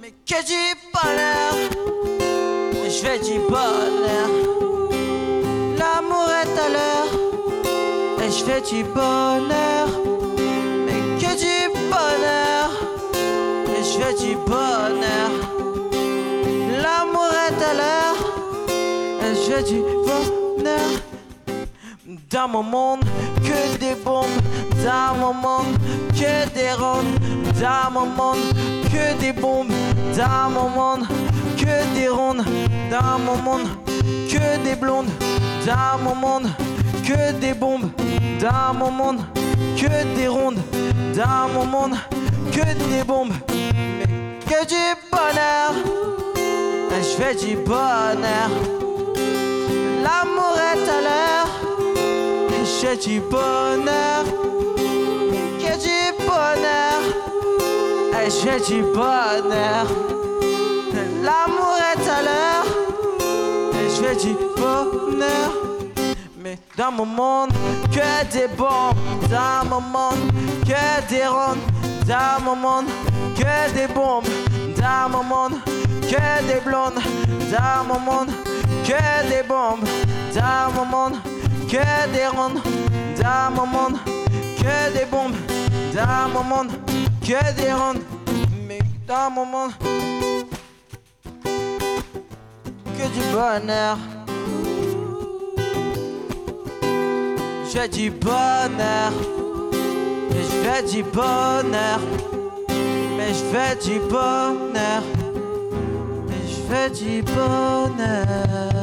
Mais que du bonheur, je fais du bonheur. Je fais du bonheur. Mais que du bonheur, et je fais du bonheur. L'amour est à l'heure, et je fais du bonheur. Dans mon monde, que des bombes. Dans mon monde, que des rondes. Dans mon monde, que des bombes. Dans mon monde, que des rondes. Dans mon monde, que des blondes. Dans mon monde, que des bombes. Dans mon monde, que des rondes. Dans mon monde, que des bombes. Que du bonheur. Je fais du bonheur. L'amour est à l'heure. Je fais du bonheur. Que du bonheur. Je fais du bonheur. L'amour est à l'heure. Je fais du bonheur. Dans mon monde, que des bombes. Dans mon monde, que des rondes. Dans mon monde, que des bombes. Dans mon monde, que des blondes. Dans mon monde, que des bombes. Dans mon monde, que des rondes. Dans mon monde, que des bombes. Dans mon monde, que des rondes. Mais dans mon monde, que du bonheur. Je fais du bonheur. Mais je fais du bonheur. Mais je fais du bonheur. Mais je fais du bonheur.